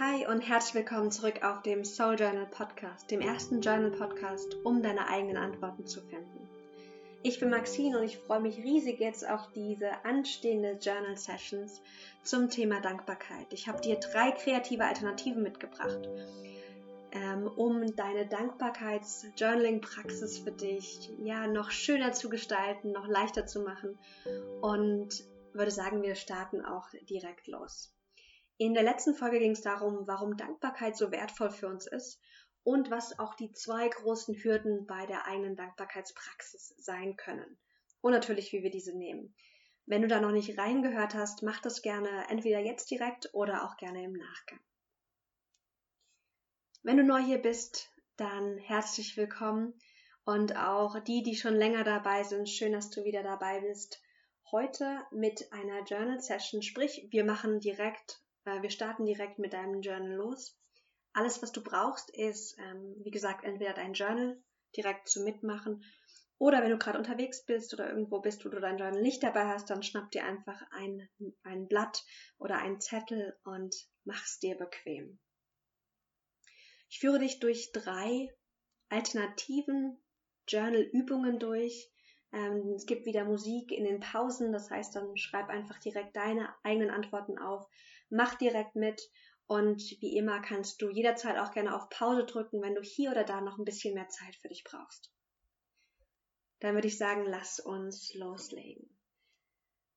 Hi und herzlich willkommen zurück auf dem Soul Journal Podcast, dem ersten Journal Podcast, um deine eigenen Antworten zu finden. Ich bin Maxine und ich freue mich riesig jetzt auf diese anstehende Journal Sessions zum Thema Dankbarkeit. Ich habe dir drei kreative Alternativen mitgebracht, ähm, um deine Dankbarkeits-Journaling-Praxis für dich ja noch schöner zu gestalten, noch leichter zu machen und würde sagen, wir starten auch direkt los. In der letzten Folge ging es darum, warum Dankbarkeit so wertvoll für uns ist und was auch die zwei großen Hürden bei der eigenen Dankbarkeitspraxis sein können. Und natürlich, wie wir diese nehmen. Wenn du da noch nicht reingehört hast, mach das gerne entweder jetzt direkt oder auch gerne im Nachgang. Wenn du neu hier bist, dann herzlich willkommen und auch die, die schon länger dabei sind, schön, dass du wieder dabei bist. Heute mit einer Journal Session, sprich, wir machen direkt wir starten direkt mit deinem Journal los. Alles, was du brauchst, ist, ähm, wie gesagt, entweder dein Journal direkt zum Mitmachen oder wenn du gerade unterwegs bist oder irgendwo bist, wo du dein Journal nicht dabei hast, dann schnapp dir einfach ein, ein Blatt oder einen Zettel und mach's dir bequem. Ich führe dich durch drei alternativen Journal-Übungen durch. Ähm, es gibt wieder Musik in den Pausen, das heißt, dann schreib einfach direkt deine eigenen Antworten auf mach direkt mit und wie immer kannst du jederzeit auch gerne auf Pause drücken, wenn du hier oder da noch ein bisschen mehr Zeit für dich brauchst. Dann würde ich sagen, lass uns loslegen.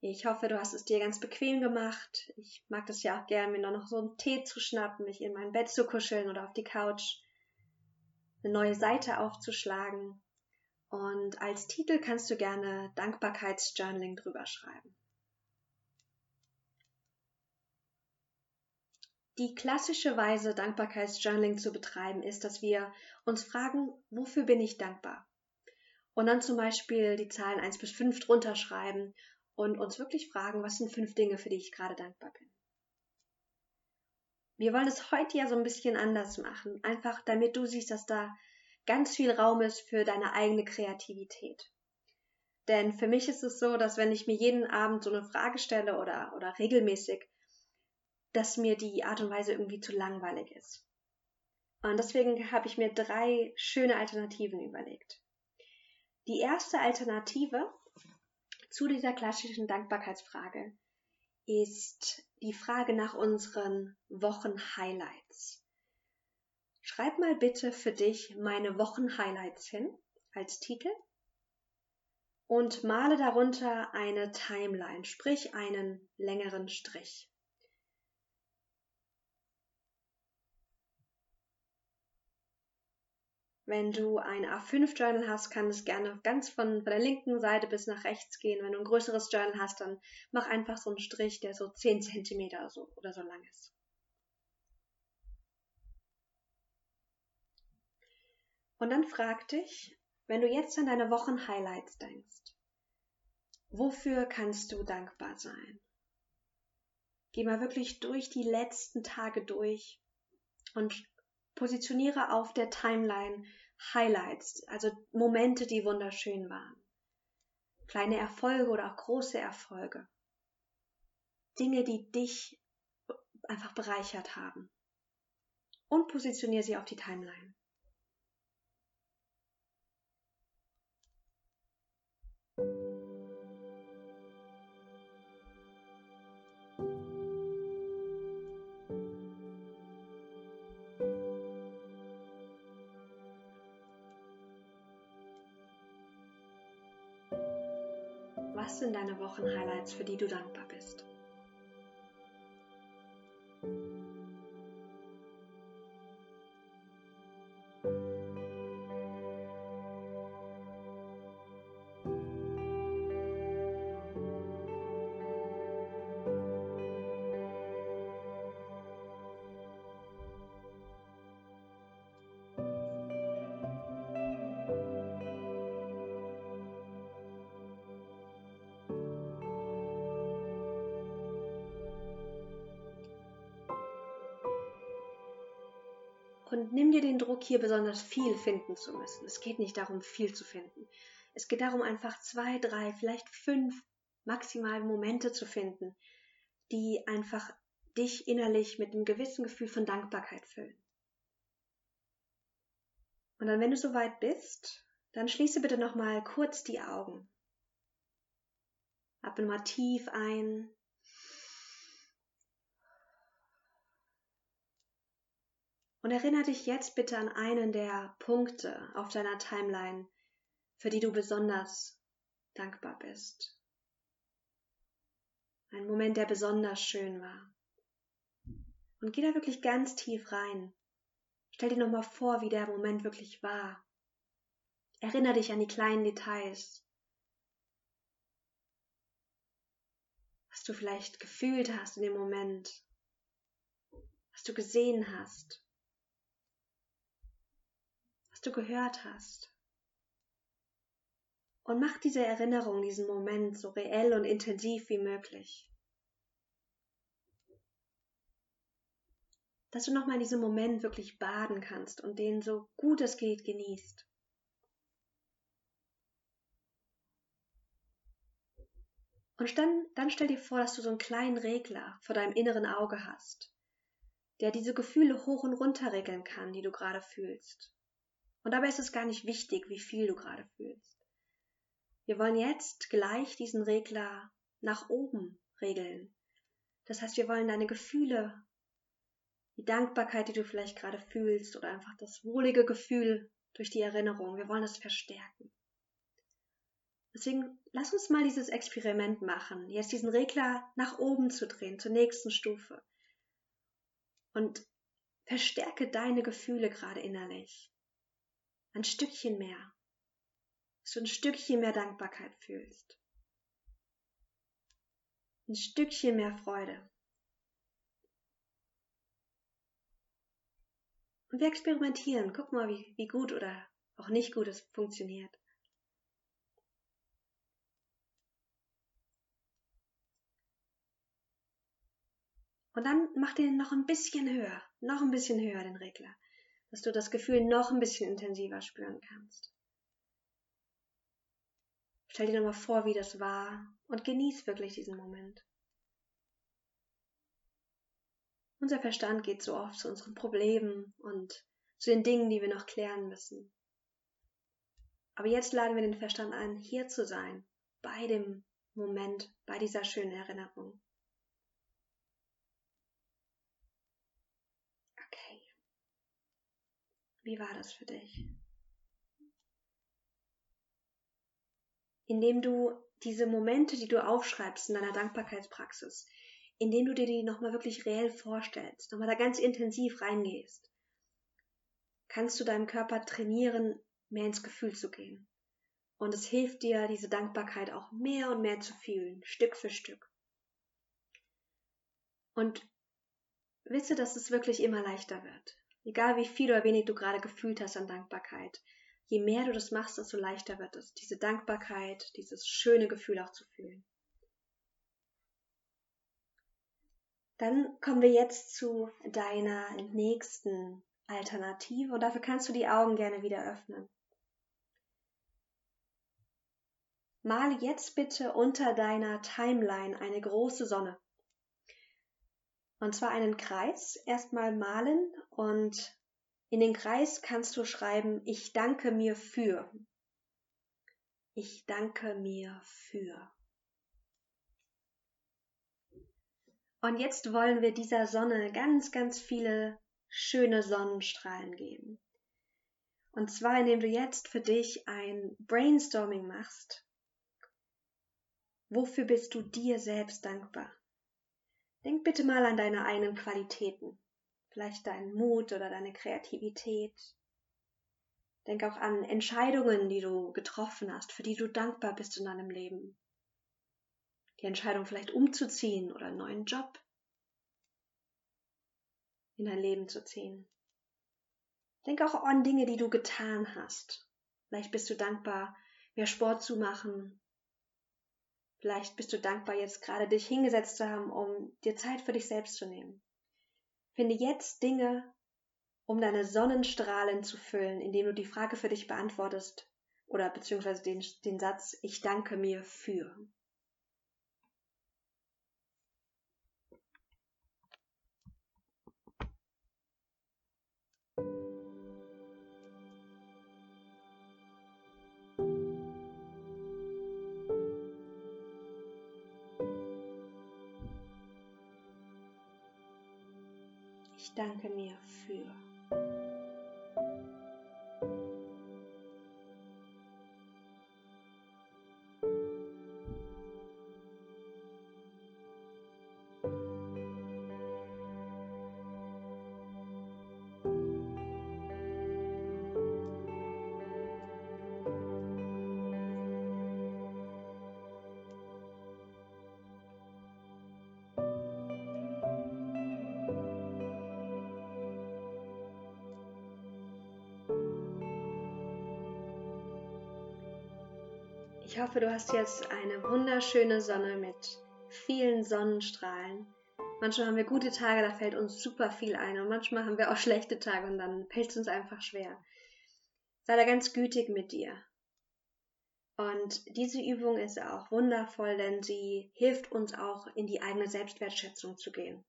Ich hoffe, du hast es dir ganz bequem gemacht. Ich mag das ja auch gerne, mir noch so einen Tee zu schnappen, mich in mein Bett zu kuscheln oder auf die Couch, eine neue Seite aufzuschlagen. Und als Titel kannst du gerne Dankbarkeitsjournaling drüber schreiben. Die klassische Weise, Dankbarkeitsjournaling zu betreiben, ist, dass wir uns fragen, wofür bin ich dankbar? Und dann zum Beispiel die Zahlen 1 bis 5 drunter schreiben und uns wirklich fragen, was sind fünf Dinge, für die ich gerade dankbar bin. Wir wollen es heute ja so ein bisschen anders machen, einfach damit du siehst, dass da ganz viel Raum ist für deine eigene Kreativität. Denn für mich ist es so, dass wenn ich mir jeden Abend so eine Frage stelle oder, oder regelmäßig, dass mir die Art und Weise irgendwie zu langweilig ist. Und deswegen habe ich mir drei schöne Alternativen überlegt. Die erste Alternative zu dieser klassischen Dankbarkeitsfrage ist die Frage nach unseren Wochenhighlights. Schreib mal bitte für dich meine Wochenhighlights hin als Titel und male darunter eine Timeline, sprich einen längeren Strich. Wenn du ein A5-Journal hast, kann es gerne ganz von, von der linken Seite bis nach rechts gehen. Wenn du ein größeres Journal hast, dann mach einfach so einen Strich, der so 10 cm oder so, oder so lang ist. Und dann frag dich, wenn du jetzt an deine Wochenhighlights denkst, wofür kannst du dankbar sein? Geh mal wirklich durch die letzten Tage durch und Positioniere auf der Timeline Highlights, also Momente, die wunderschön waren. Kleine Erfolge oder auch große Erfolge. Dinge, die dich einfach bereichert haben. Und positioniere sie auf die Timeline. Was sind deine Wochenhighlights, für die du dankbar bist? Und nimm dir den Druck, hier besonders viel finden zu müssen. Es geht nicht darum, viel zu finden. Es geht darum, einfach zwei, drei, vielleicht fünf maximal Momente zu finden, die einfach dich innerlich mit einem gewissen Gefühl von Dankbarkeit füllen. Und dann, wenn du soweit bist, dann schließe bitte nochmal kurz die Augen. Atme mal tief ein. Und erinnere dich jetzt bitte an einen der Punkte auf deiner Timeline, für die du besonders dankbar bist. Ein Moment, der besonders schön war. Und geh da wirklich ganz tief rein. Stell dir nochmal vor, wie der Moment wirklich war. Erinnere dich an die kleinen Details. Was du vielleicht gefühlt hast in dem Moment. Was du gesehen hast. Du gehört hast. Und mach diese Erinnerung, diesen Moment so reell und intensiv wie möglich. Dass du nochmal in diesem Moment wirklich baden kannst und den so gut es geht genießt. Und dann, dann stell dir vor, dass du so einen kleinen Regler vor deinem inneren Auge hast, der diese Gefühle hoch und runter regeln kann, die du gerade fühlst. Und dabei ist es gar nicht wichtig, wie viel du gerade fühlst. Wir wollen jetzt gleich diesen Regler nach oben regeln. Das heißt, wir wollen deine Gefühle, die Dankbarkeit, die du vielleicht gerade fühlst oder einfach das wohlige Gefühl durch die Erinnerung, wir wollen das verstärken. Deswegen lass uns mal dieses Experiment machen, jetzt diesen Regler nach oben zu drehen, zur nächsten Stufe. Und verstärke deine Gefühle gerade innerlich. Ein Stückchen mehr dass du ein Stückchen mehr Dankbarkeit fühlst. Ein Stückchen mehr Freude. Und wir experimentieren. Guck mal, wie, wie gut oder auch nicht gut es funktioniert. Und dann mach den noch ein bisschen höher, noch ein bisschen höher den Regler, dass du das Gefühl noch ein bisschen intensiver spüren kannst. Stell dir nochmal vor, wie das war und genieß wirklich diesen Moment. Unser Verstand geht so oft zu unseren Problemen und zu den Dingen, die wir noch klären müssen. Aber jetzt laden wir den Verstand ein, hier zu sein, bei dem Moment, bei dieser schönen Erinnerung. Okay. Wie war das für dich? indem du diese Momente, die du aufschreibst in deiner Dankbarkeitspraxis, indem du dir die nochmal wirklich reell vorstellst, nochmal da ganz intensiv reingehst, kannst du deinem Körper trainieren, mehr ins Gefühl zu gehen. Und es hilft dir, diese Dankbarkeit auch mehr und mehr zu fühlen, Stück für Stück. Und wisse, dass es wirklich immer leichter wird. Egal wie viel oder wenig du gerade gefühlt hast an Dankbarkeit je mehr du das machst, desto leichter wird es, diese Dankbarkeit, dieses schöne Gefühl auch zu fühlen. Dann kommen wir jetzt zu deiner nächsten Alternative und dafür kannst du die Augen gerne wieder öffnen. Male jetzt bitte unter deiner Timeline eine große Sonne. Und zwar einen Kreis erstmal malen und in den Kreis kannst du schreiben, ich danke mir für. Ich danke mir für. Und jetzt wollen wir dieser Sonne ganz, ganz viele schöne Sonnenstrahlen geben. Und zwar, indem du jetzt für dich ein Brainstorming machst. Wofür bist du dir selbst dankbar? Denk bitte mal an deine eigenen Qualitäten vielleicht deinen Mut oder deine Kreativität. Denk auch an Entscheidungen, die du getroffen hast, für die du dankbar bist in deinem Leben. Die Entscheidung vielleicht umzuziehen oder einen neuen Job in dein Leben zu ziehen. Denk auch an Dinge, die du getan hast. Vielleicht bist du dankbar, mehr Sport zu machen. Vielleicht bist du dankbar, jetzt gerade dich hingesetzt zu haben, um dir Zeit für dich selbst zu nehmen. Finde jetzt Dinge, um deine Sonnenstrahlen zu füllen, indem du die Frage für dich beantwortest oder beziehungsweise den, den Satz, ich danke mir für. Danke mir für. Ich hoffe, du hast jetzt eine wunderschöne Sonne mit vielen Sonnenstrahlen. Manchmal haben wir gute Tage, da fällt uns super viel ein und manchmal haben wir auch schlechte Tage und dann fällt es uns einfach schwer. Sei da ganz gütig mit dir. Und diese Übung ist auch wundervoll, denn sie hilft uns auch in die eigene Selbstwertschätzung zu gehen.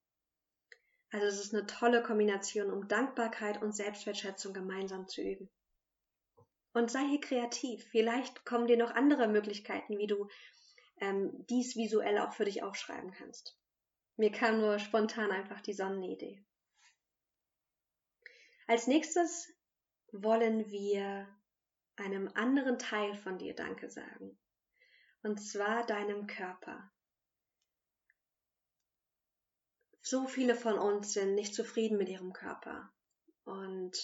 Also es ist eine tolle Kombination, um Dankbarkeit und Selbstwertschätzung gemeinsam zu üben. Und sei hier kreativ. Vielleicht kommen dir noch andere Möglichkeiten, wie du ähm, dies visuell auch für dich aufschreiben kannst. Mir kam nur spontan einfach die Sonnenidee. Als nächstes wollen wir einem anderen Teil von dir Danke sagen. Und zwar deinem Körper. So viele von uns sind nicht zufrieden mit ihrem Körper. Und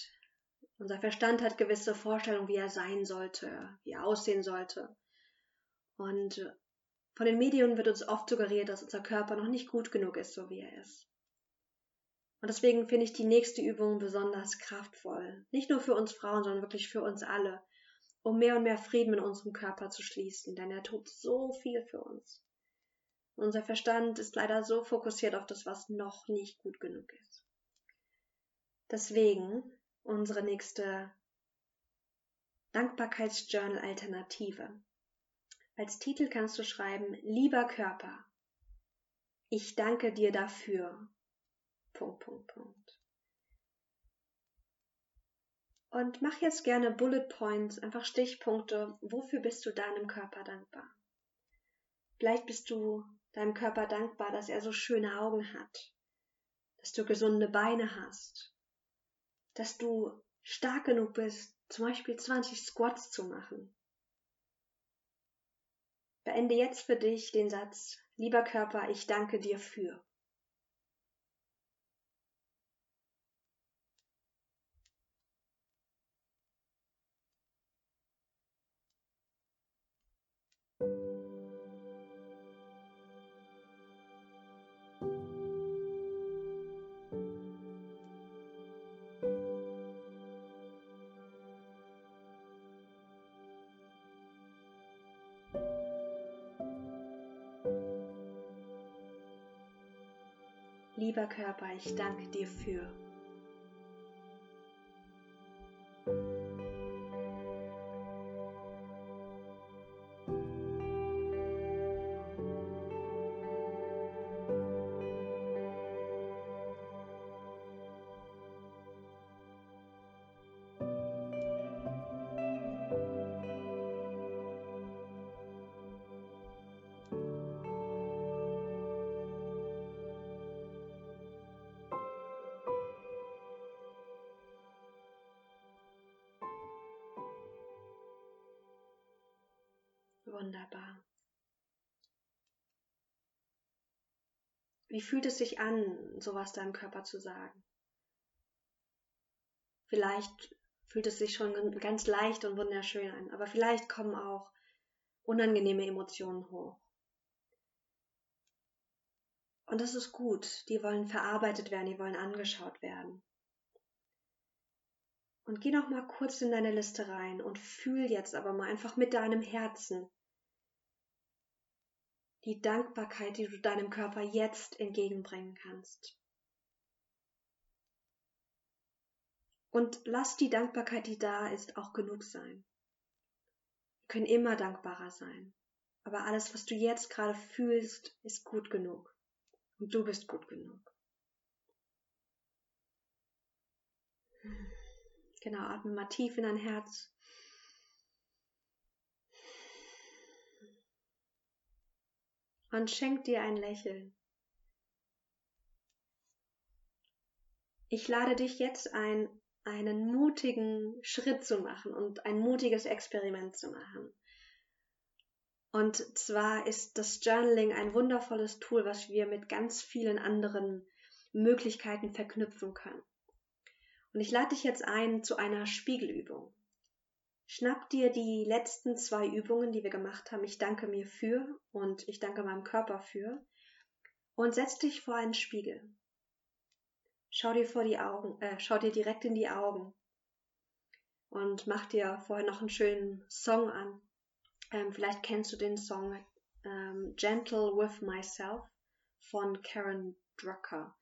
unser Verstand hat gewisse Vorstellungen, wie er sein sollte, wie er aussehen sollte. Und von den Medien wird uns oft suggeriert, dass unser Körper noch nicht gut genug ist, so wie er ist. Und deswegen finde ich die nächste Übung besonders kraftvoll. Nicht nur für uns Frauen, sondern wirklich für uns alle, um mehr und mehr Frieden mit unserem Körper zu schließen, denn er tut so viel für uns. Unser Verstand ist leider so fokussiert auf das, was noch nicht gut genug ist. Deswegen unsere nächste Dankbarkeitsjournal-Alternative. Als Titel kannst du schreiben, lieber Körper, ich danke dir dafür. Punkt, Punkt, Punkt. Und mach jetzt gerne Bullet Points, einfach Stichpunkte. Wofür bist du deinem Körper dankbar? Vielleicht bist du deinem Körper dankbar, dass er so schöne Augen hat, dass du gesunde Beine hast, dass du stark genug bist, zum Beispiel 20 Squats zu machen. Beende jetzt für dich den Satz, lieber Körper, ich danke dir für. Lieber Körper, ich danke dir für. Wunderbar. Wie fühlt es sich an, sowas deinem Körper zu sagen? Vielleicht fühlt es sich schon ganz leicht und wunderschön an, aber vielleicht kommen auch unangenehme Emotionen hoch. Und das ist gut, die wollen verarbeitet werden, die wollen angeschaut werden. Und geh noch mal kurz in deine Liste rein und fühl jetzt aber mal einfach mit deinem Herzen, die Dankbarkeit, die du deinem Körper jetzt entgegenbringen kannst. Und lass die Dankbarkeit, die da ist, auch genug sein. Wir können immer dankbarer sein. Aber alles, was du jetzt gerade fühlst, ist gut genug. Und du bist gut genug. Genau, atme mal tief in dein Herz. Und schenkt dir ein Lächeln. ich lade dich jetzt ein, einen mutigen Schritt zu machen und ein mutiges Experiment zu machen. Und zwar ist das Journaling ein wundervolles Tool, was wir mit ganz vielen anderen Möglichkeiten verknüpfen können. Und ich lade dich jetzt ein zu einer Spiegelübung. Schnapp dir die letzten zwei Übungen, die wir gemacht haben. Ich danke mir für und ich danke meinem Körper für. Und setz dich vor einen Spiegel. Schau dir vor die Augen, äh, schau dir direkt in die Augen. Und mach dir vorher noch einen schönen Song an. Ähm, vielleicht kennst du den Song ähm, Gentle with Myself von Karen Drucker.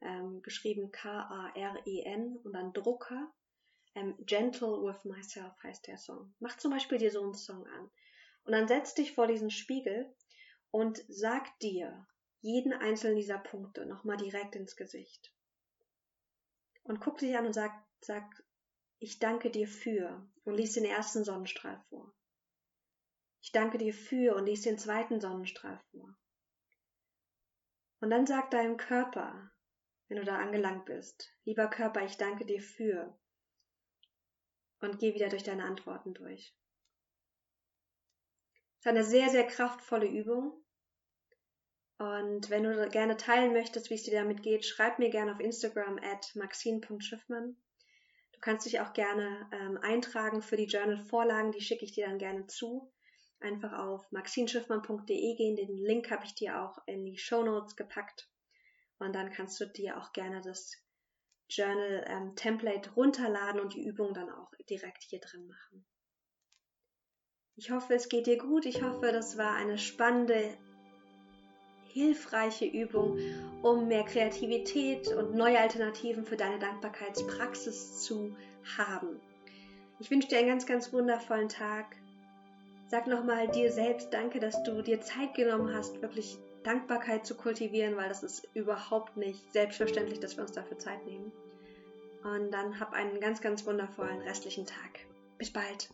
Ähm, geschrieben K-A-R-E-N und dann Drucker. Ähm, Gentle with Myself heißt der Song. Mach zum Beispiel dir so einen Song an. Und dann setz dich vor diesen Spiegel und sag dir jeden einzelnen dieser Punkte nochmal direkt ins Gesicht. Und guck dich an und sag, sag, ich danke dir für und lies den ersten Sonnenstrahl vor. Ich danke dir für und lies den zweiten Sonnenstrahl vor. Und dann sag deinem Körper, wenn du da angelangt bist, lieber Körper, ich danke dir für. Und geh wieder durch deine Antworten durch. Das ist eine sehr, sehr kraftvolle Übung. Und wenn du gerne teilen möchtest, wie es dir damit geht, schreib mir gerne auf Instagram at maxine.schiffmann. Du kannst dich auch gerne ähm, eintragen für die Journal-Vorlagen, die schicke ich dir dann gerne zu einfach auf maxinschiffmann.de gehen. Den Link habe ich dir auch in die Show Notes gepackt. Und dann kannst du dir auch gerne das Journal ähm, Template runterladen und die Übung dann auch direkt hier drin machen. Ich hoffe, es geht dir gut. Ich hoffe, das war eine spannende, hilfreiche Übung, um mehr Kreativität und neue Alternativen für deine Dankbarkeitspraxis zu haben. Ich wünsche dir einen ganz, ganz wundervollen Tag. Sag nochmal dir selbst Danke, dass du dir Zeit genommen hast, wirklich Dankbarkeit zu kultivieren, weil das ist überhaupt nicht selbstverständlich, dass wir uns dafür Zeit nehmen. Und dann hab einen ganz, ganz wundervollen restlichen Tag. Bis bald.